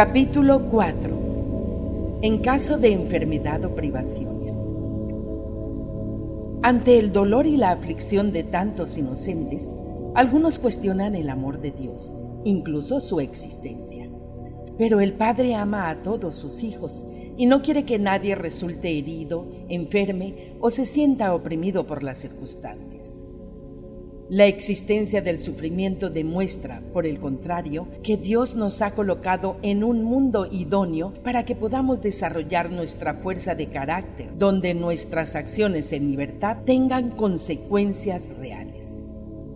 Capítulo 4 En caso de enfermedad o privaciones. Ante el dolor y la aflicción de tantos inocentes, algunos cuestionan el amor de Dios, incluso su existencia. Pero el Padre ama a todos sus hijos y no quiere que nadie resulte herido, enferme o se sienta oprimido por las circunstancias. La existencia del sufrimiento demuestra, por el contrario, que Dios nos ha colocado en un mundo idóneo para que podamos desarrollar nuestra fuerza de carácter, donde nuestras acciones en libertad tengan consecuencias reales.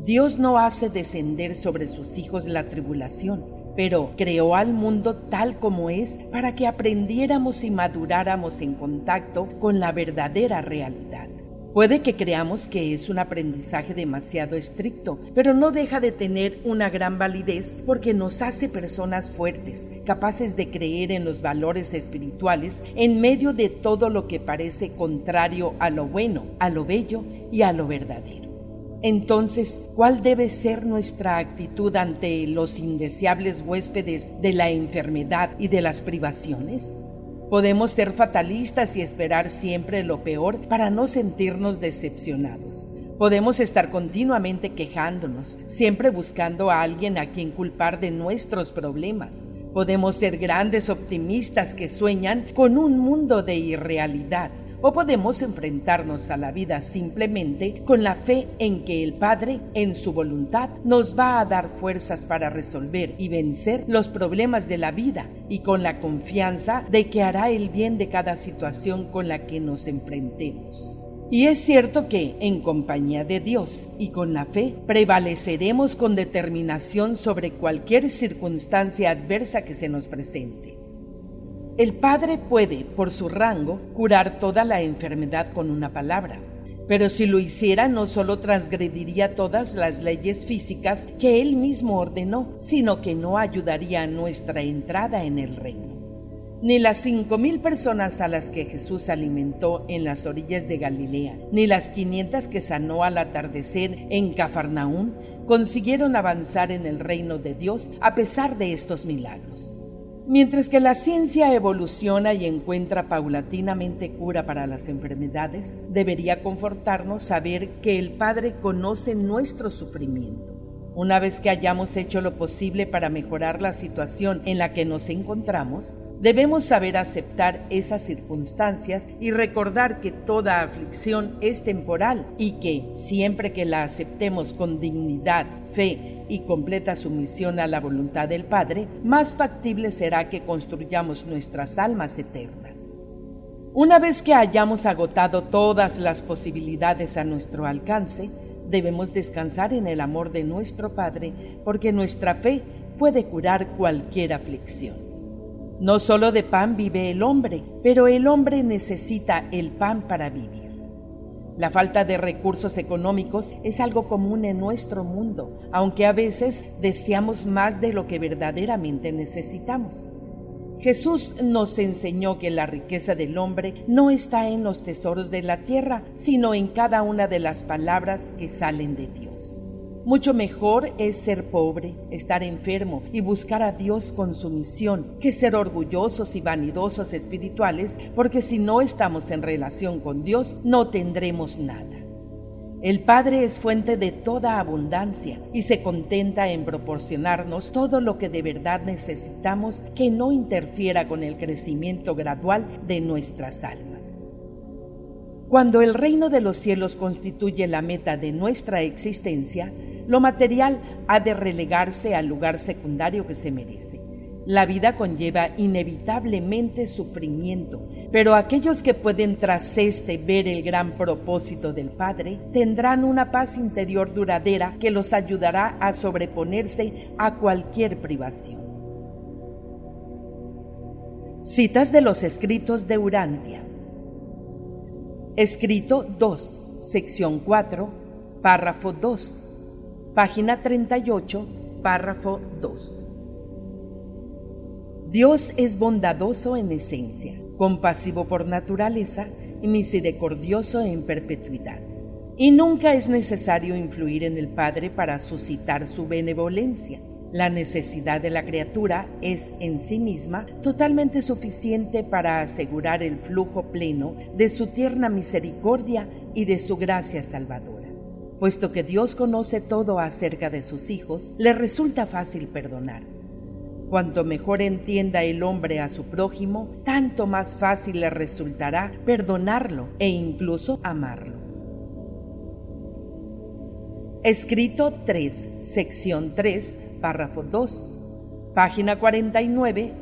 Dios no hace descender sobre sus hijos la tribulación, pero creó al mundo tal como es para que aprendiéramos y maduráramos en contacto con la verdadera realidad. Puede que creamos que es un aprendizaje demasiado estricto, pero no deja de tener una gran validez porque nos hace personas fuertes, capaces de creer en los valores espirituales en medio de todo lo que parece contrario a lo bueno, a lo bello y a lo verdadero. Entonces, ¿cuál debe ser nuestra actitud ante los indeseables huéspedes de la enfermedad y de las privaciones? Podemos ser fatalistas y esperar siempre lo peor para no sentirnos decepcionados. Podemos estar continuamente quejándonos, siempre buscando a alguien a quien culpar de nuestros problemas. Podemos ser grandes optimistas que sueñan con un mundo de irrealidad o podemos enfrentarnos a la vida simplemente con la fe en que el Padre, en su voluntad, nos va a dar fuerzas para resolver y vencer los problemas de la vida y con la confianza de que hará el bien de cada situación con la que nos enfrentemos. Y es cierto que, en compañía de Dios y con la fe, prevaleceremos con determinación sobre cualquier circunstancia adversa que se nos presente. El Padre puede, por su rango, curar toda la enfermedad con una palabra, pero si lo hiciera no solo transgrediría todas las leyes físicas que Él mismo ordenó, sino que no ayudaría a nuestra entrada en el reino. Ni las cinco mil personas a las que Jesús alimentó en las orillas de Galilea, ni las quinientas que sanó al atardecer en Cafarnaún, consiguieron avanzar en el reino de Dios a pesar de estos milagros. Mientras que la ciencia evoluciona y encuentra paulatinamente cura para las enfermedades, debería confortarnos saber que el Padre conoce nuestro sufrimiento. Una vez que hayamos hecho lo posible para mejorar la situación en la que nos encontramos, debemos saber aceptar esas circunstancias y recordar que toda aflicción es temporal y que, siempre que la aceptemos con dignidad, fe y completa sumisión a la voluntad del Padre, más factible será que construyamos nuestras almas eternas. Una vez que hayamos agotado todas las posibilidades a nuestro alcance, debemos descansar en el amor de nuestro Padre, porque nuestra fe puede curar cualquier aflicción. No solo de pan vive el hombre, pero el hombre necesita el pan para vivir. La falta de recursos económicos es algo común en nuestro mundo, aunque a veces deseamos más de lo que verdaderamente necesitamos. Jesús nos enseñó que la riqueza del hombre no está en los tesoros de la tierra, sino en cada una de las palabras que salen de Dios. Mucho mejor es ser pobre, estar enfermo y buscar a Dios con sumisión, que ser orgullosos y vanidosos espirituales, porque si no estamos en relación con Dios no tendremos nada. El Padre es fuente de toda abundancia y se contenta en proporcionarnos todo lo que de verdad necesitamos que no interfiera con el crecimiento gradual de nuestras almas. Cuando el reino de los cielos constituye la meta de nuestra existencia, lo material ha de relegarse al lugar secundario que se merece. La vida conlleva inevitablemente sufrimiento, pero aquellos que pueden tras este ver el gran propósito del Padre tendrán una paz interior duradera que los ayudará a sobreponerse a cualquier privación. Citas de los escritos de Urantia. Escrito 2, sección 4, párrafo 2 Página 38, párrafo 2. Dios es bondadoso en esencia, compasivo por naturaleza y misericordioso en perpetuidad. Y nunca es necesario influir en el Padre para suscitar su benevolencia. La necesidad de la criatura es en sí misma totalmente suficiente para asegurar el flujo pleno de su tierna misericordia y de su gracia salvadora. Puesto que Dios conoce todo acerca de sus hijos, le resulta fácil perdonar. Cuanto mejor entienda el hombre a su prójimo, tanto más fácil le resultará perdonarlo e incluso amarlo. Escrito 3, sección 3, párrafo 2, página 49,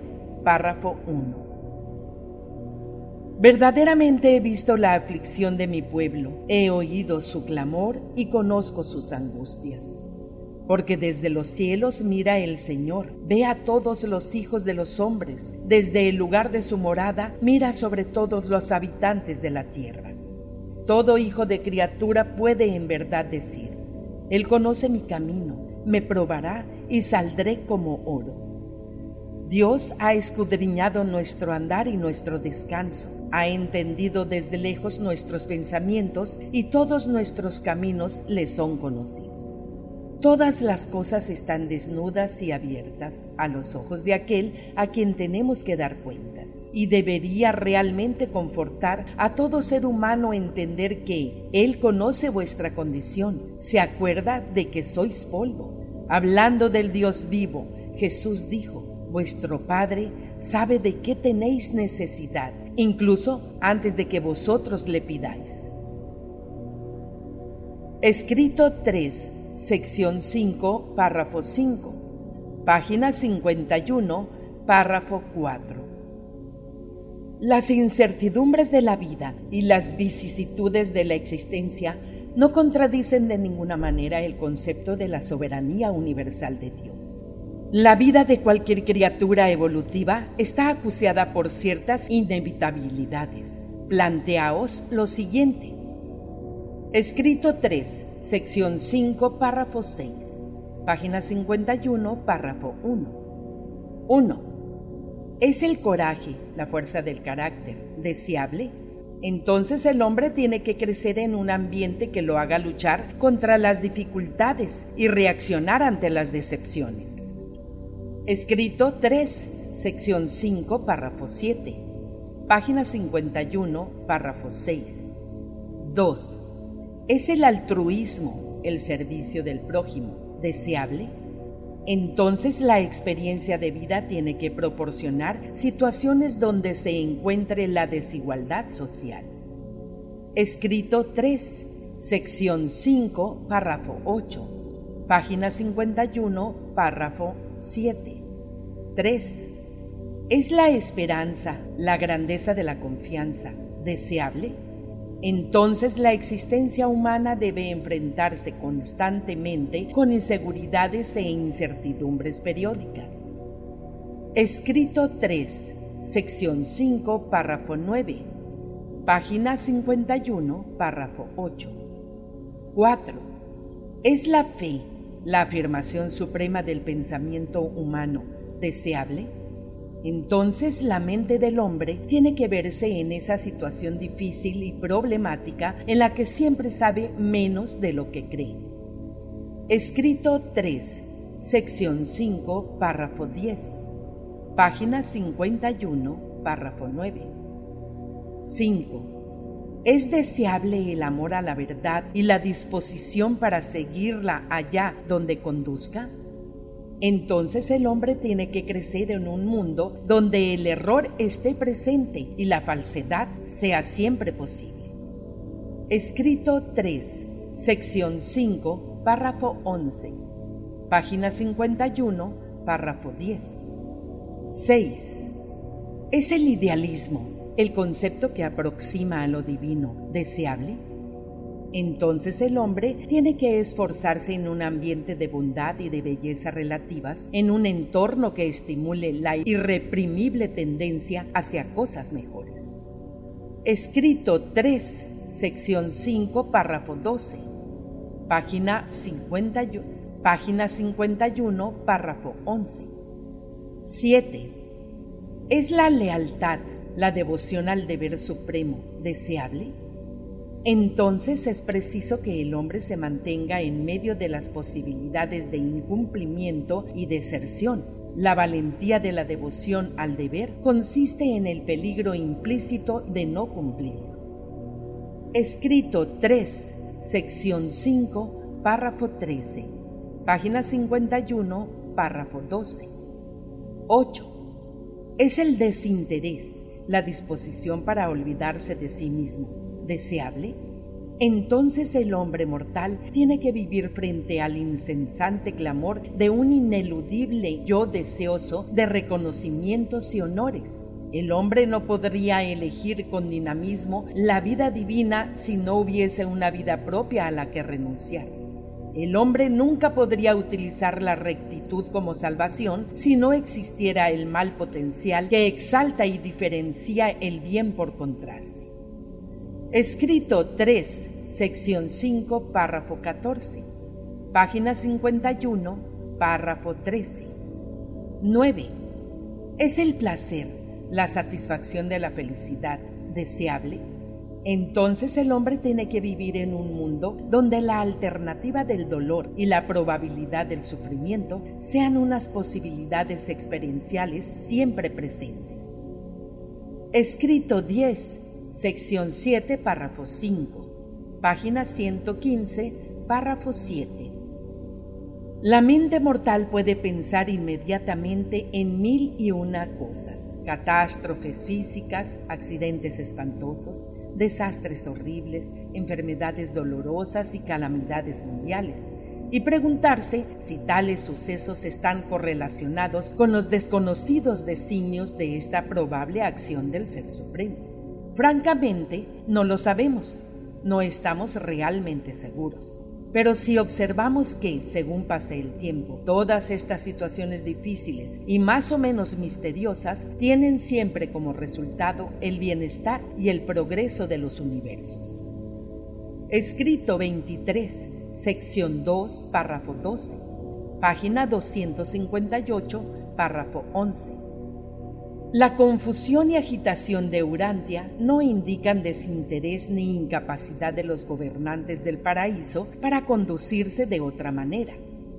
párrafo 1. Verdaderamente he visto la aflicción de mi pueblo, he oído su clamor y conozco sus angustias. Porque desde los cielos mira el Señor, ve a todos los hijos de los hombres, desde el lugar de su morada mira sobre todos los habitantes de la tierra. Todo hijo de criatura puede en verdad decir, Él conoce mi camino, me probará y saldré como oro. Dios ha escudriñado nuestro andar y nuestro descanso, ha entendido desde lejos nuestros pensamientos y todos nuestros caminos le son conocidos. Todas las cosas están desnudas y abiertas a los ojos de aquel a quien tenemos que dar cuentas. Y debería realmente confortar a todo ser humano entender que Él conoce vuestra condición, se acuerda de que sois polvo Hablando del Dios vivo, Jesús dijo, vuestro Padre sabe de qué tenéis necesidad, incluso antes de que vosotros le pidáis. Escrito 3, sección 5, párrafo 5, página 51, párrafo 4. Las incertidumbres de la vida y las vicisitudes de la existencia no contradicen de ninguna manera el concepto de la soberanía universal de Dios. La vida de cualquier criatura evolutiva está acuciada por ciertas inevitabilidades. Planteaos lo siguiente. Escrito 3, sección 5, párrafo 6, página 51, párrafo 1. 1. ¿Es el coraje, la fuerza del carácter, deseable? Entonces el hombre tiene que crecer en un ambiente que lo haga luchar contra las dificultades y reaccionar ante las decepciones. Escrito 3, sección 5, párrafo 7, página 51, párrafo 6. 2. ¿Es el altruismo, el servicio del prójimo, deseable? entonces la experiencia de vida tiene que proporcionar situaciones donde se encuentre la desigualdad social. Escrito 3, sección 5, párrafo 8, página 51, párrafo 7. 3. ¿Es la esperanza, la grandeza de la confianza, deseable? entonces la existencia humana debe enfrentarse constantemente con inseguridades e incertidumbres periódicas. Escrito 3, sección 5, párrafo 9, página 51, párrafo 8. 4. ¿Es la fe, la afirmación suprema del pensamiento humano, deseable? Entonces la mente del hombre tiene que verse en esa situación difícil y problemática en la que siempre sabe menos de lo que cree. Escrito 3, sección 5, párrafo 10, página 51, párrafo 9. 5. ¿Es deseable el amor a la verdad y la disposición para seguirla allá donde conduzca? Entonces el hombre tiene que crecer en un mundo donde el error esté presente y la falsedad sea siempre posible. Escrito 3, sección 5, párrafo 11, página 51, párrafo 10. 6. ¿Es el idealismo, el concepto que aproxima a lo divino, deseable? Entonces el hombre tiene que esforzarse en un ambiente de bondad y de belleza relativas, en un entorno que estimule la irreprimible tendencia hacia cosas mejores. Escrito 3, sección 5, párrafo 12, página, 51, página 51, párrafo 11. 7. ¿Es la lealtad, la devoción al deber supremo, deseable? Entonces es preciso que el hombre se mantenga en medio de las posibilidades de incumplimiento y deserción. La valentía de la devoción al deber consiste en el peligro implícito de no cumplir. Escrito 3, sección 5, párrafo 13, página 51, párrafo 12. 8. Es el desinterés, la disposición para olvidarse de sí mismo deseable? Entonces el hombre mortal tiene que vivir frente al incesante clamor de un ineludible yo deseoso de reconocimientos y honores. El hombre no podría elegir con dinamismo la vida divina si no hubiese una vida propia a la que renunciar. El hombre nunca podría utilizar la rectitud como salvación si no existiera el mal potencial que exalta y diferencia el bien por contraste. Escrito 3, sección 5, párrafo 14. Página 51, párrafo 13. 9. ¿Es el placer, la satisfacción de la felicidad deseable? Entonces el hombre tiene que vivir en un mundo donde la alternativa del dolor y la probabilidad del sufrimiento sean unas posibilidades experienciales siempre presentes. Escrito 10, sección 7, párrafo 5, página 115, párrafo 7. La mente mortal puede pensar inmediatamente en mil y una cosas, catástrofes físicas, accidentes espantosos, desastres horribles, enfermedades dolorosas y calamidades mundiales, y preguntarse si tales sucesos están correlacionados con los desconocidos designios de esta probable acción del Ser Supremo. Francamente, no lo sabemos, no estamos realmente seguros. Pero si observamos que, según pase el tiempo, todas estas situaciones difíciles y más o menos misteriosas tienen siempre como resultado el bienestar y el progreso de los universos. Escrito 23, sección 2, párrafo 12, página 258, párrafo 11. La confusión y agitación de Urantia no indican desinterés ni incapacidad de los gobernantes del paraíso para conducirse de otra manera.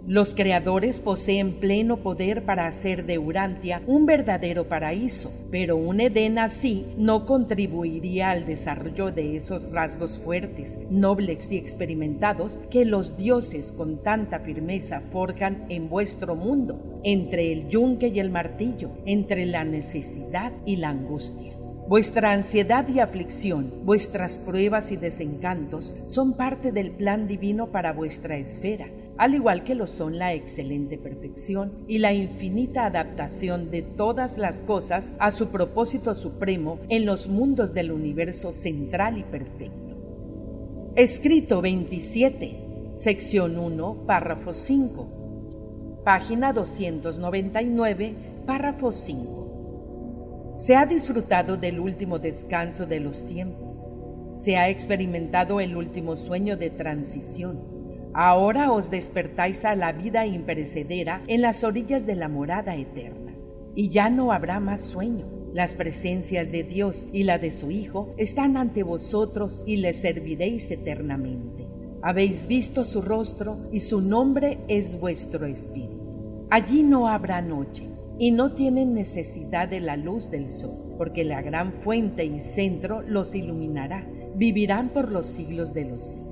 Los creadores poseen pleno poder para hacer de Urantia un verdadero paraíso, pero un Edén así no contribuiría al desarrollo de esos rasgos fuertes, nobles y experimentados que los dioses con tanta firmeza forjan en vuestro mundo, entre el yunque y el martillo, entre la necesidad y la angustia. Vuestra ansiedad y aflicción, vuestras pruebas y desencantos son parte del plan divino para vuestra esfera al igual que lo son la excelente perfección y la infinita adaptación de todas las cosas a su propósito supremo en los mundos del universo central y perfecto. Escrito 27, sección 1, párrafo 5, página 299, párrafo 5. Se ha disfrutado del último descanso de los tiempos. Se ha experimentado el último sueño de transición Ahora os despertáis a la vida imperecedera en las orillas de la morada eterna, y ya no habrá más sueño. Las presencias de Dios y la de su Hijo están ante vosotros y le serviréis eternamente. Habéis visto su rostro y su nombre es vuestro espíritu. Allí no habrá noche y no tienen necesidad de la luz del sol, porque la gran fuente y centro los iluminará. Vivirán por los siglos de los siglos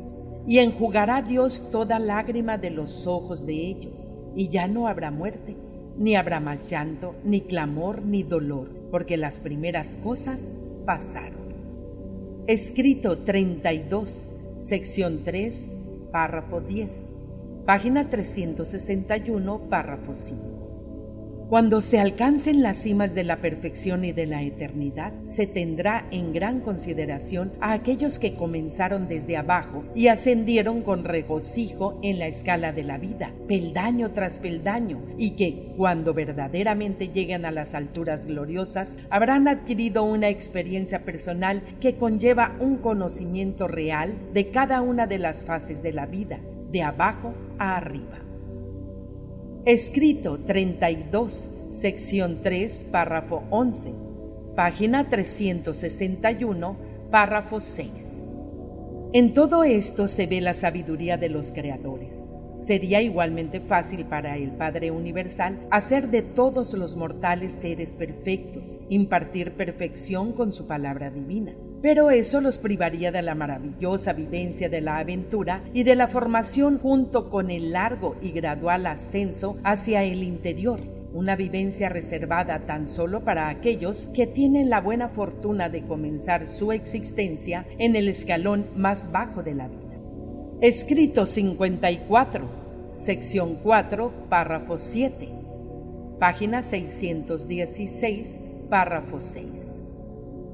y enjugará Dios toda lágrima de los ojos de ellos, y ya no habrá muerte, ni habrá más llanto, ni clamor, ni dolor, porque las primeras cosas pasaron. Escrito 32, sección 3, párrafo 10, página 361, párrafo 5. Cuando se alcancen las cimas de la perfección y de la eternidad, se tendrá en gran consideración a aquellos que comenzaron desde abajo y ascendieron con regocijo en la escala de la vida, peldaño tras peldaño, y que, cuando verdaderamente lleguen a las alturas gloriosas, habrán adquirido una experiencia personal que conlleva un conocimiento real de cada una de las fases de la vida, de abajo a arriba. Escrito 32, sección 3, párrafo 11, página 361, párrafo 6. En todo esto se ve la sabiduría de los creadores. Sería igualmente fácil para el Padre Universal hacer de todos los mortales seres perfectos, impartir perfección con su palabra divina. Pero eso los privaría de la maravillosa vivencia de la aventura y de la formación junto con el largo y gradual ascenso hacia el interior, una vivencia reservada tan solo para aquellos que tienen la buena fortuna de comenzar su existencia en el escalón más bajo de la vida. Escrito 54, sección 4, párrafo 7, página 616, párrafo 6.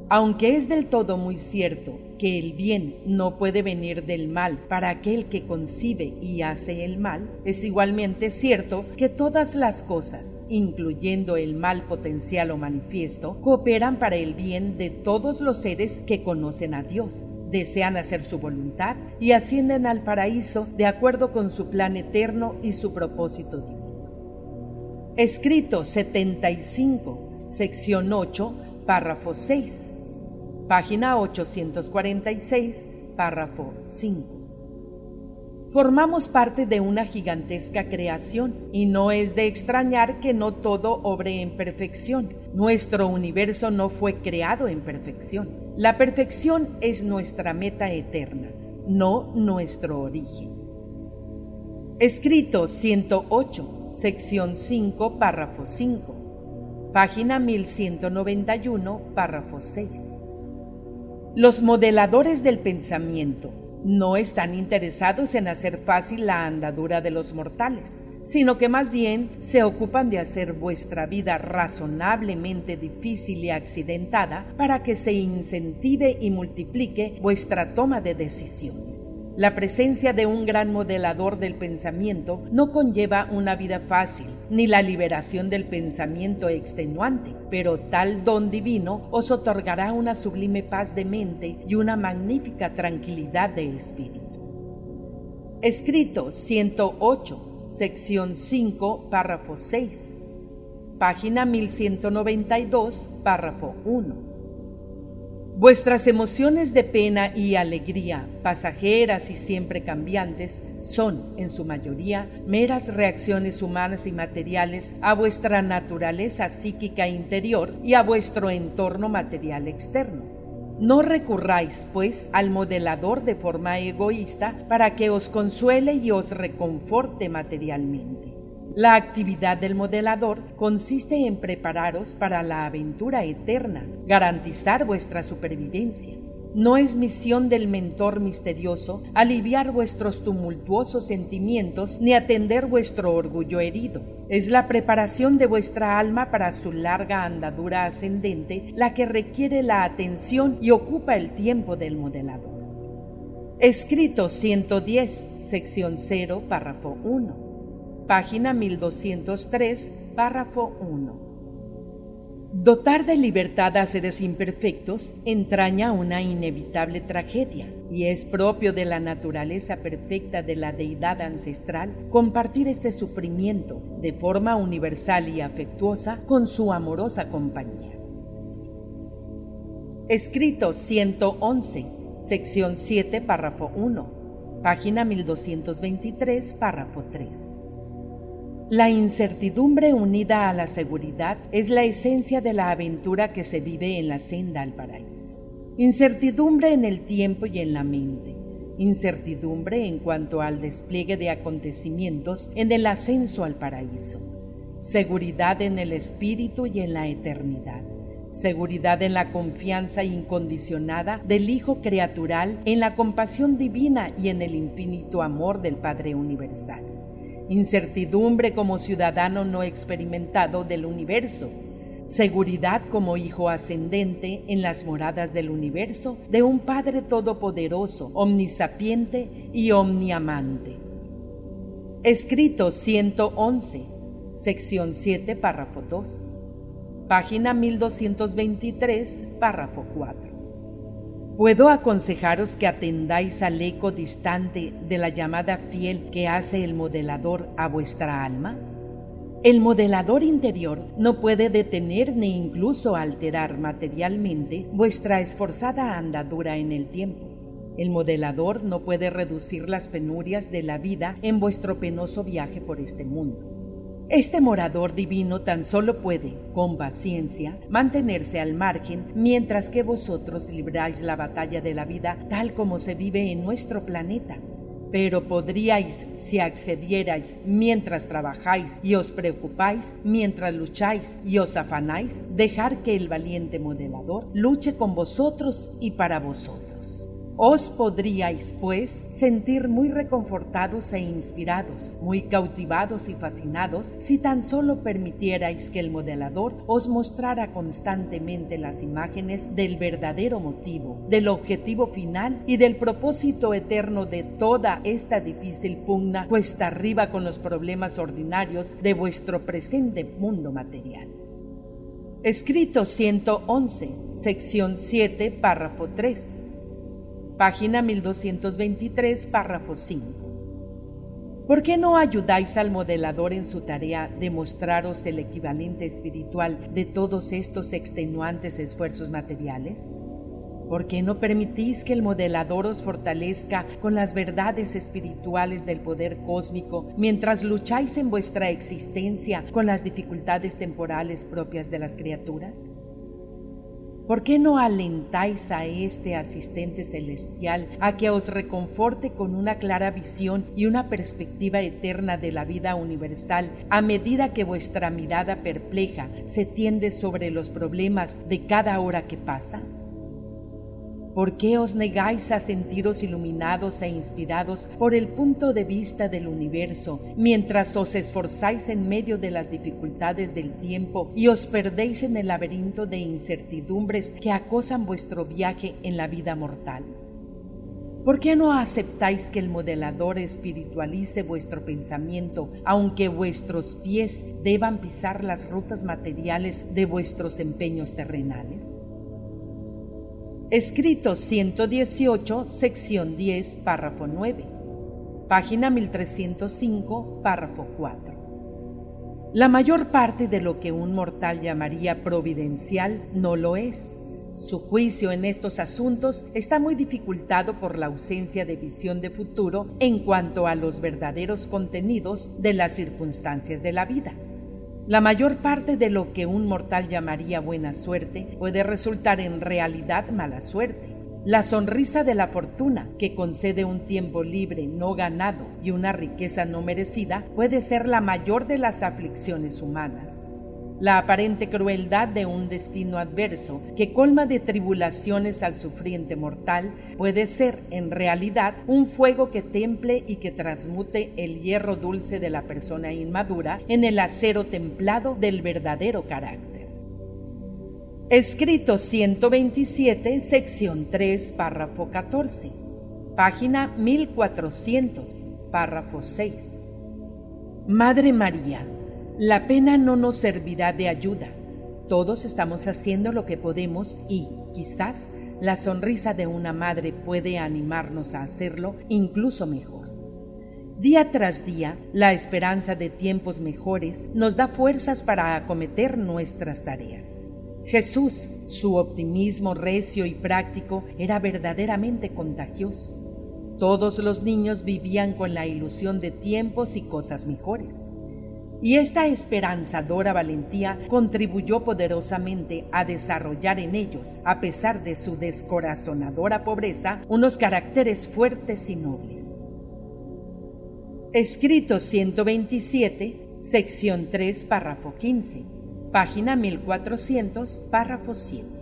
Aunque es del todo muy cierto que el bien no puede venir del mal para aquel que concibe y hace el mal, es igualmente cierto que todas las cosas, incluyendo el mal potencial o manifiesto, cooperan para el bien de todos los seres que conocen a Dios desean hacer su voluntad y ascienden al paraíso de acuerdo con su plan eterno y su propósito divino. Escrito 75, sección 8, párrafo 6, página 846, párrafo 5. Formamos parte de una gigantesca creación y no es de extrañar que no todo obre en perfección. Nuestro universo no fue creado en perfección. La perfección es nuestra meta eterna, no nuestro origen. Escrito 108, sección 5, párrafo 5, página 1191, párrafo 6. Los modeladores del pensamiento no están interesados en hacer fácil la andadura de los mortales, sino que más bien se ocupan de hacer vuestra vida razonablemente difícil y accidentada para que se incentive y multiplique vuestra toma de decisiones. La presencia de un gran modelador del pensamiento no conlleva una vida fácil, ni la liberación del pensamiento extenuante, pero tal don divino os otorgará una sublime paz de mente y una magnífica tranquilidad de espíritu. Escrito 108, sección 5, párrafo 6, página 1192, párrafo 1. Vuestras emociones de pena y alegría, pasajeras y siempre cambiantes, son, en su mayoría, meras reacciones humanas y materiales a vuestra naturaleza psíquica interior y a vuestro entorno material externo. No recurráis, pues, al modelador de forma egoísta para que os consuele y os reconforte materialmente. La actividad del modelador consiste en prepararos para la aventura eterna, garantizar vuestra supervivencia. No es misión del mentor misterioso aliviar vuestros tumultuosos sentimientos ni atender vuestro orgullo herido. Es la preparación de vuestra alma para su larga andadura ascendente la que requiere la atención y ocupa el tiempo del modelador. Escrito 110, sección 0, párrafo 1 página 1203, párrafo 1. Dotar de libertad a seres imperfectos entraña una inevitable tragedia y es propio de la naturaleza perfecta de la deidad ancestral compartir este sufrimiento de forma universal y afectuosa con su amorosa compañía. Escrito 111, sección 7, párrafo 1, página 1223, párrafo 3. La incertidumbre unida a la seguridad es la esencia de la aventura que se vive en la senda al paraíso. Incertidumbre en el tiempo y en la mente. Incertidumbre en cuanto al despliegue de acontecimientos en el ascenso al paraíso. Seguridad en el espíritu y en la eternidad. Seguridad en la confianza incondicionada del Hijo creatural, en la compasión divina y en el infinito amor del Padre Universal incertidumbre como ciudadano no experimentado del universo, seguridad como hijo ascendente en las moradas del universo de un Padre Todopoderoso, omnisapiente y omniamante. Escrito 111, sección 7, párrafo 2, página 1223, párrafo 4. ¿Puedo aconsejaros que atendáis al eco distante de la llamada fiel que hace el modelador a vuestra alma? El modelador interior no puede detener ni incluso alterar materialmente vuestra esforzada andadura en el tiempo. El modelador no puede reducir las penurias de la vida en vuestro penoso viaje por este mundo. Este morador divino tan solo puede, con paciencia, mantenerse al margen mientras que vosotros libráis la batalla de la vida tal como se vive en nuestro planeta. Pero podríais, si accedierais mientras trabajáis y os preocupáis, mientras lucháis y os afanáis, dejar que el valiente modelador luche con vosotros y para vosotros. Os podríais, pues, sentir muy reconfortados e inspirados, muy cautivados y fascinados si tan solo permitierais que el modelador os mostrara constantemente las imágenes del verdadero motivo, del objetivo final y del propósito eterno de toda esta difícil pugna cuesta arriba con los problemas ordinarios de vuestro presente mundo material. Escrito 111, sección 7, párrafo 3 página 1223, párrafo 5. ¿Por qué no ayudáis al modelador en su tarea de mostraros el equivalente espiritual de todos estos extenuantes esfuerzos materiales? ¿Por qué no permitís que el modelador os fortalezca con las verdades espirituales del poder cósmico mientras lucháis en vuestra existencia con las dificultades temporales propias de las criaturas? ¿Por qué no alentáis a este asistente celestial a que os reconforte con una clara visión y una perspectiva eterna de la vida universal a medida que vuestra mirada perpleja se tiende sobre los problemas de cada hora que pasa? ¿Por qué os negáis a sentiros iluminados e inspirados por el punto de vista del universo, mientras os esforzáis en medio de las dificultades del tiempo y os perdéis en el laberinto de incertidumbres que acosan vuestro viaje en la vida mortal? ¿Por qué no aceptáis que el modelador espiritualice vuestro pensamiento, aunque vuestros pies deban pisar las rutas materiales de vuestros empeños terrenales? Escrito 118, sección 10, párrafo 9. Página 1305, párrafo 4. La mayor parte de lo que un mortal llamaría providencial no lo es. Su juicio en estos asuntos está muy dificultado por la ausencia de visión de futuro en cuanto a los verdaderos contenidos de las circunstancias de la vida. La mayor parte de lo que un mortal llamaría buena suerte puede resultar en realidad mala suerte. La sonrisa de la fortuna, que concede un tiempo libre no ganado y una riqueza no merecida, puede ser la mayor de las aflicciones humanas la aparente crueldad de un destino adverso que colma de tribulaciones al sufriente mortal puede ser en realidad un fuego que temple y que transmute el hierro dulce de la persona inmadura en el acero templado del verdadero carácter. Escrito 127, sección 3, párrafo 14, página 1400, párrafo 6. Madre María, la pena no nos servirá de ayuda. Todos estamos haciendo lo que podemos y, quizás, la sonrisa de una madre puede animarnos a hacerlo incluso mejor. Día tras día, la esperanza de tiempos mejores nos da fuerzas para acometer nuestras tareas. Jesús, su optimismo recio y práctico era verdaderamente contagioso. Todos los niños vivían con la ilusión de tiempos y cosas mejores. Y esta esperanzadora valentía contribuyó poderosamente a desarrollar en ellos, a pesar de su descorazonadora pobreza, unos caracteres fuertes y nobles. Escrito 127, sección 3, párrafo 15, página 1400, párrafo 7.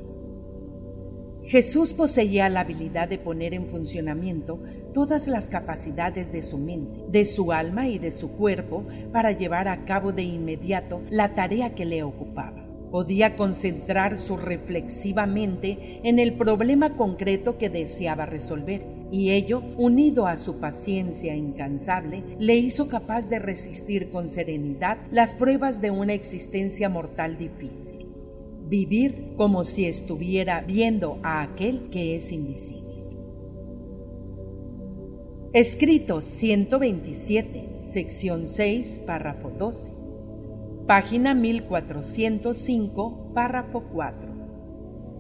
Jesús poseía la habilidad de poner en funcionamiento todas las capacidades de su mente, de su alma y de su cuerpo para llevar a cabo de inmediato la tarea que le ocupaba. Podía concentrarse reflexivamente en el problema concreto que deseaba resolver, y ello, unido a su paciencia incansable, le hizo capaz de resistir con serenidad las pruebas de una existencia mortal difícil vivir como si estuviera viendo a aquel que es invisible. Escrito 127, sección 6, párrafo 12. Página 1405, párrafo 4.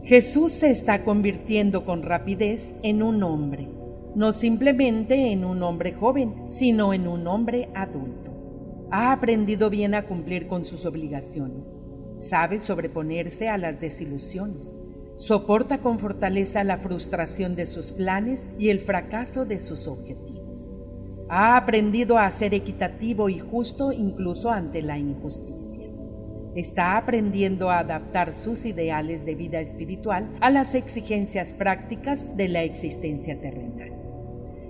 Jesús se está convirtiendo con rapidez en un hombre, no simplemente en un hombre joven, sino en un hombre adulto. Ha aprendido bien a cumplir con sus obligaciones, sabe sobreponerse a las desilusiones, soporta con fortaleza la frustración de sus planes y el fracaso de sus objetivos. Ha aprendido a ser equitativo y justo incluso ante la injusticia. Está aprendiendo a adaptar sus ideales de vida espiritual a las exigencias prácticas de la existencia terrenal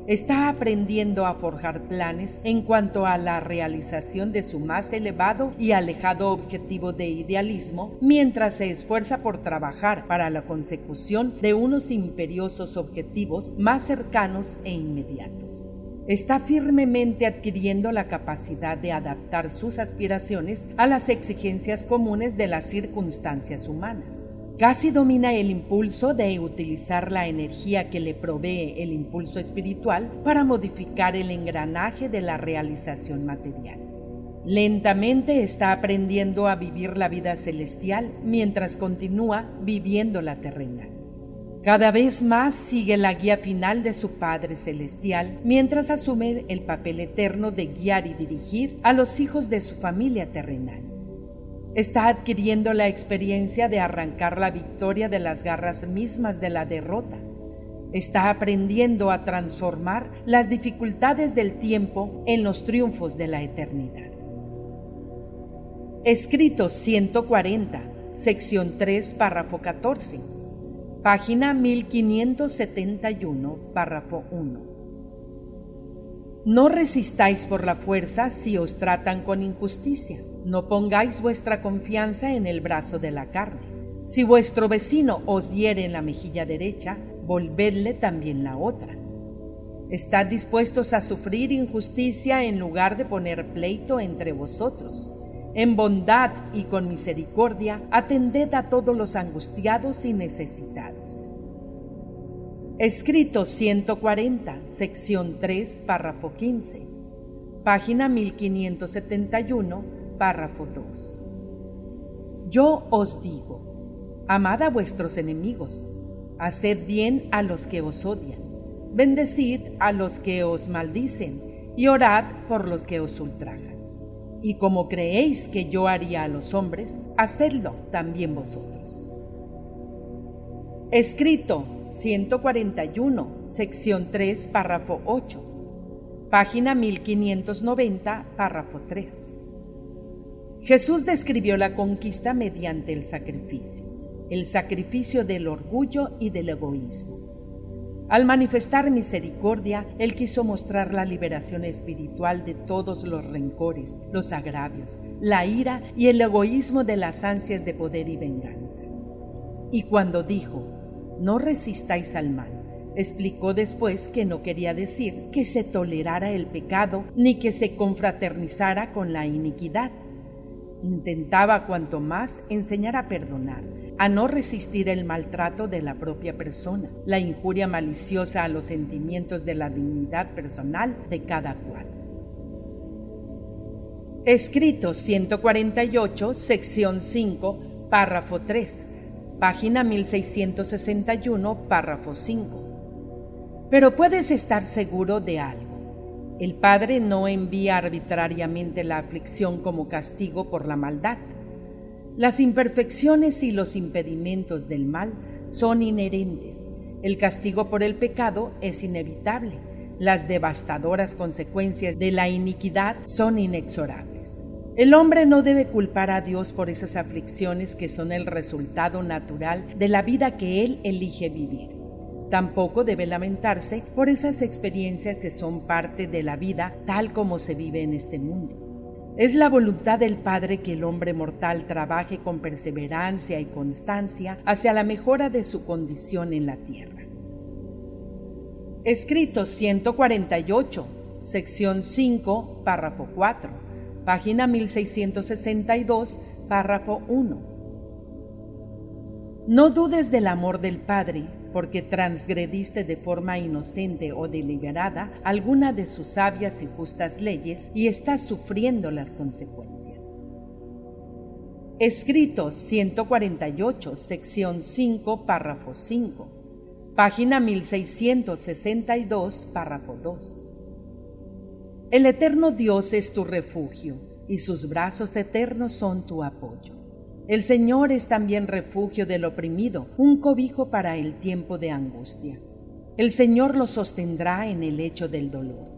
está aprendiendo a forjar planes en cuanto a la realización de su más elevado y alejado objetivo de idealismo, mientras se esfuerza por trabajar para la consecución de unos imperiosos objetivos más cercanos e inmediatos. Está firmemente adquiriendo la capacidad de adaptar sus aspiraciones a las exigencias comunes de las circunstancias humanas Casi domina el impulso de utilizar la energía que le provee el impulso espiritual para modificar el engranaje de la realización material. Lentamente está aprendiendo a vivir la vida celestial mientras continúa viviendo la terrenal. Cada vez más sigue la guía final de su Padre Celestial mientras asume el papel eterno de guiar y dirigir a los hijos de su familia terrenal. Está adquiriendo la experiencia de arrancar la victoria de las garras mismas de la derrota. Está aprendiendo a transformar las dificultades del tiempo en los triunfos de la eternidad. Escrito 140, sección 3, párrafo 14, página 1571, párrafo 1. No resistáis por la fuerza si os tratan con injusticia no pongáis vuestra confianza en el brazo de la carne. Si vuestro vecino os hiere en la mejilla derecha, volvedle también la otra. Estad dispuestos a sufrir injusticia en lugar de poner pleito entre vosotros. En bondad y con misericordia, atended a todos los angustiados y necesitados. Escrito 140, sección 3, párrafo 15, página 1571 Párrafo 2. Yo os digo, amad a vuestros enemigos, haced bien a los que os odian, bendecid a los que os maldicen y orad por los que os ultrajan. Y como creéis que yo haría a los hombres, hacedlo también vosotros. Escrito 141, sección 3, párrafo 8, página 1590, párrafo 3. Jesús describió la conquista mediante el sacrificio, el sacrificio del orgullo y del egoísmo. Al manifestar misericordia, Él quiso mostrar la liberación espiritual de todos los rencores, los agravios, la ira y el egoísmo de las ansias de poder y venganza. Y cuando dijo, no resistáis al mal, explicó después que no quería decir que se tolerara el pecado ni que se confraternizara con la iniquidad. Intentaba cuanto más enseñar a perdonar, a no resistir el maltrato de la propia persona, la injuria maliciosa a los sentimientos de la dignidad personal de cada cual. Escrito 148, sección 5, párrafo 3, página 1661, párrafo 5. Pero puedes estar seguro de algo. El Padre no envía arbitrariamente la aflicción como castigo por la maldad. Las imperfecciones y los impedimentos del mal son inherentes. El castigo por el pecado es inevitable. Las devastadoras consecuencias de la iniquidad son inexorables. El hombre no debe culpar a Dios por esas aflicciones que son el resultado natural de la vida que él elige vivir. Tampoco debe lamentarse por esas experiencias que son parte de la vida tal como se vive en este mundo. Es la voluntad del Padre que el hombre mortal trabaje con perseverancia y constancia hacia la mejora de su condición en la tierra. Escrito 148, sección 5, párrafo 4, página 1662, párrafo 1. No dudes del amor del Padre porque transgrediste de forma inocente o deliberada alguna de sus sabias y justas leyes y estás sufriendo las consecuencias. Escrito 148, sección 5, párrafo 5, Página 1662, párrafo 2. El eterno Dios es tu refugio y sus brazos eternos son tu apoyo. El Señor es también refugio del oprimido, un cobijo para el tiempo de angustia. El Señor lo sostendrá en el lecho del dolor.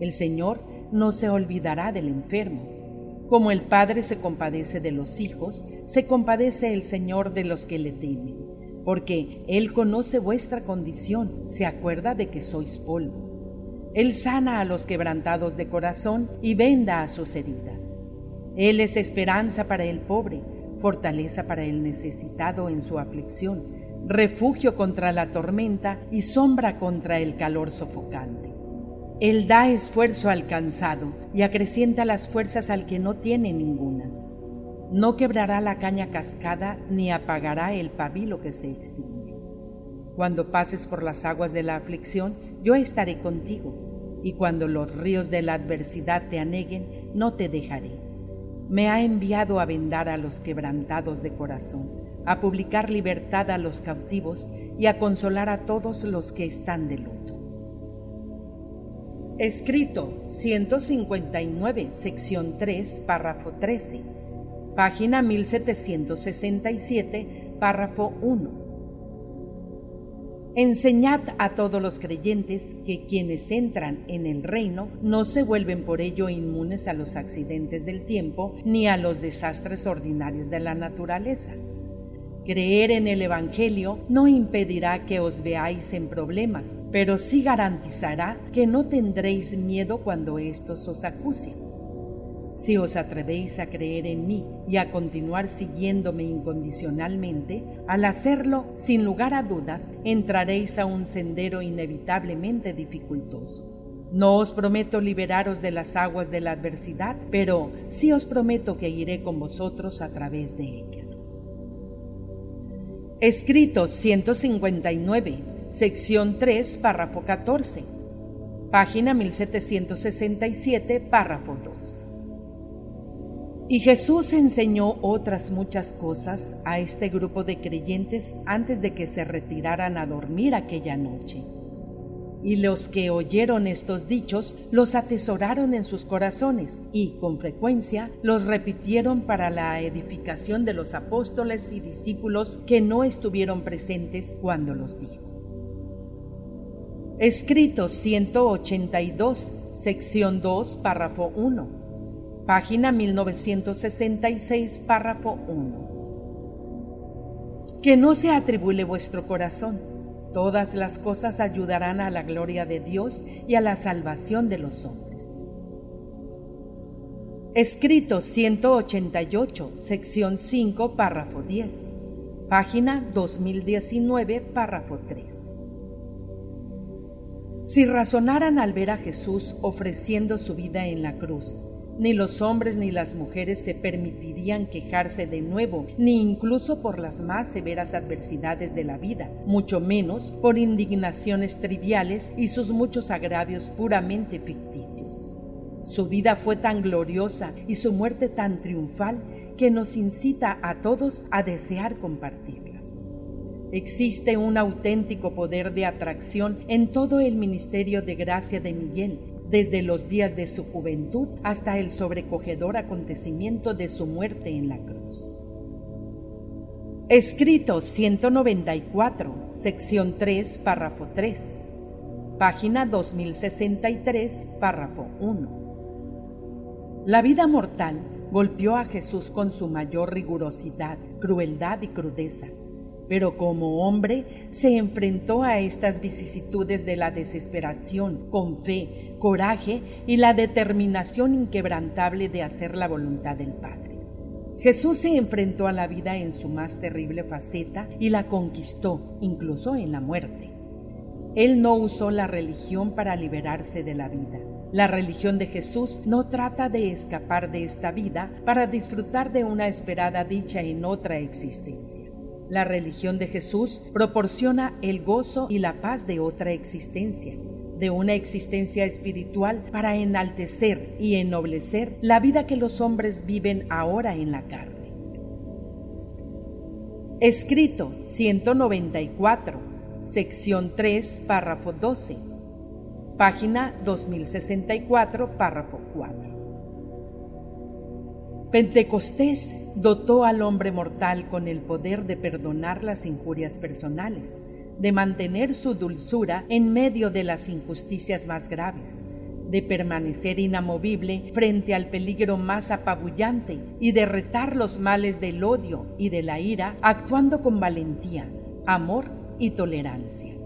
El Señor no se olvidará del enfermo. Como el Padre se compadece de los hijos, se compadece el Señor de los que le temen, porque Él conoce vuestra condición, se acuerda de que sois polvo. Él sana a los quebrantados de corazón y venda a sus heridas. Él es esperanza para el pobre, fortaleza para el necesitado en su aflicción, refugio contra la tormenta y sombra contra el calor sofocante. Él da esfuerzo al cansado y acrecienta las fuerzas al que no tiene ningunas. No quebrará la caña cascada ni apagará el pabilo que se extingue. Cuando pases por las aguas de la aflicción, yo estaré contigo, y cuando los ríos de la adversidad te aneguen, no te dejaré me ha enviado a vendar a los quebrantados de corazón, a publicar libertad a los cautivos y a consolar a todos los que están de luto. Escrito 159, sección 3, párrafo 13, página 1767, párrafo 1 Enseñad a todos los creyentes que quienes entran en el reino no se vuelven por ello inmunes a los accidentes del tiempo ni a los desastres ordinarios de la naturaleza. Creer en el Evangelio no impedirá que os veáis en problemas, pero sí garantizará que no tendréis miedo cuando estos os acusen. Si os atrevéis a creer en mí y a continuar siguiéndome incondicionalmente, al hacerlo, sin lugar a dudas, entraréis a un sendero inevitablemente dificultoso. No os prometo liberaros de las aguas de la adversidad, pero sí os prometo que iré con vosotros a través de ellas. Escrito 159, sección 3, párrafo 14, página 1767, párrafo 2. Y Jesús enseñó otras muchas cosas a este grupo de creyentes antes de que se retiraran a dormir aquella noche. Y los que oyeron estos dichos los atesoraron en sus corazones y, con frecuencia, los repitieron para la edificación de los apóstoles y discípulos que no estuvieron presentes cuando los dijo. Escrito 182, sección 2, párrafo 1 página 1966, párrafo 1. Que no se atribule vuestro corazón. Todas las cosas ayudarán a la gloria de Dios y a la salvación de los hombres. Escrito 188, sección 5, párrafo 10. Página 2019, párrafo 3. Si razonaran al ver a Jesús ofreciendo su vida en la cruz, ni los hombres ni las mujeres se permitirían quejarse de nuevo, ni incluso por las más severas adversidades de la vida, mucho menos por indignaciones triviales y sus muchos agravios puramente ficticios. Su vida fue tan gloriosa y su muerte tan triunfal que nos incita a todos a desear compartirlas. Existe un auténtico poder de atracción en todo el ministerio de gracia de Miguel desde los días de su juventud hasta el sobrecogedor acontecimiento de su muerte en la cruz. Escrito 194, sección 3, párrafo 3, página 2063, párrafo 1. La vida mortal golpeó a Jesús con su mayor rigurosidad, crueldad y crudeza pero como hombre se enfrentó a estas vicisitudes de la desesperación con fe, coraje y la determinación inquebrantable de hacer la voluntad del Padre. Jesús se enfrentó a la vida en su más terrible faceta y la conquistó, incluso en la muerte. Él no usó la religión para liberarse de la vida. La religión de Jesús no trata de escapar de esta vida para disfrutar de una esperada dicha en otra existencia. La religión de Jesús proporciona el gozo y la paz de otra existencia, de una existencia espiritual para enaltecer y ennoblecer la vida que los hombres viven ahora en la carne. Escrito 194, sección 3, párrafo 12, página 2064, párrafo 4. Pentecostés dotó al hombre mortal con el poder de perdonar las injurias personales, de mantener su dulzura en medio de las injusticias más graves, de permanecer inamovible frente al peligro más apabullante y de retar los males del odio y de la ira, actuando con valentía, amor y tolerancia.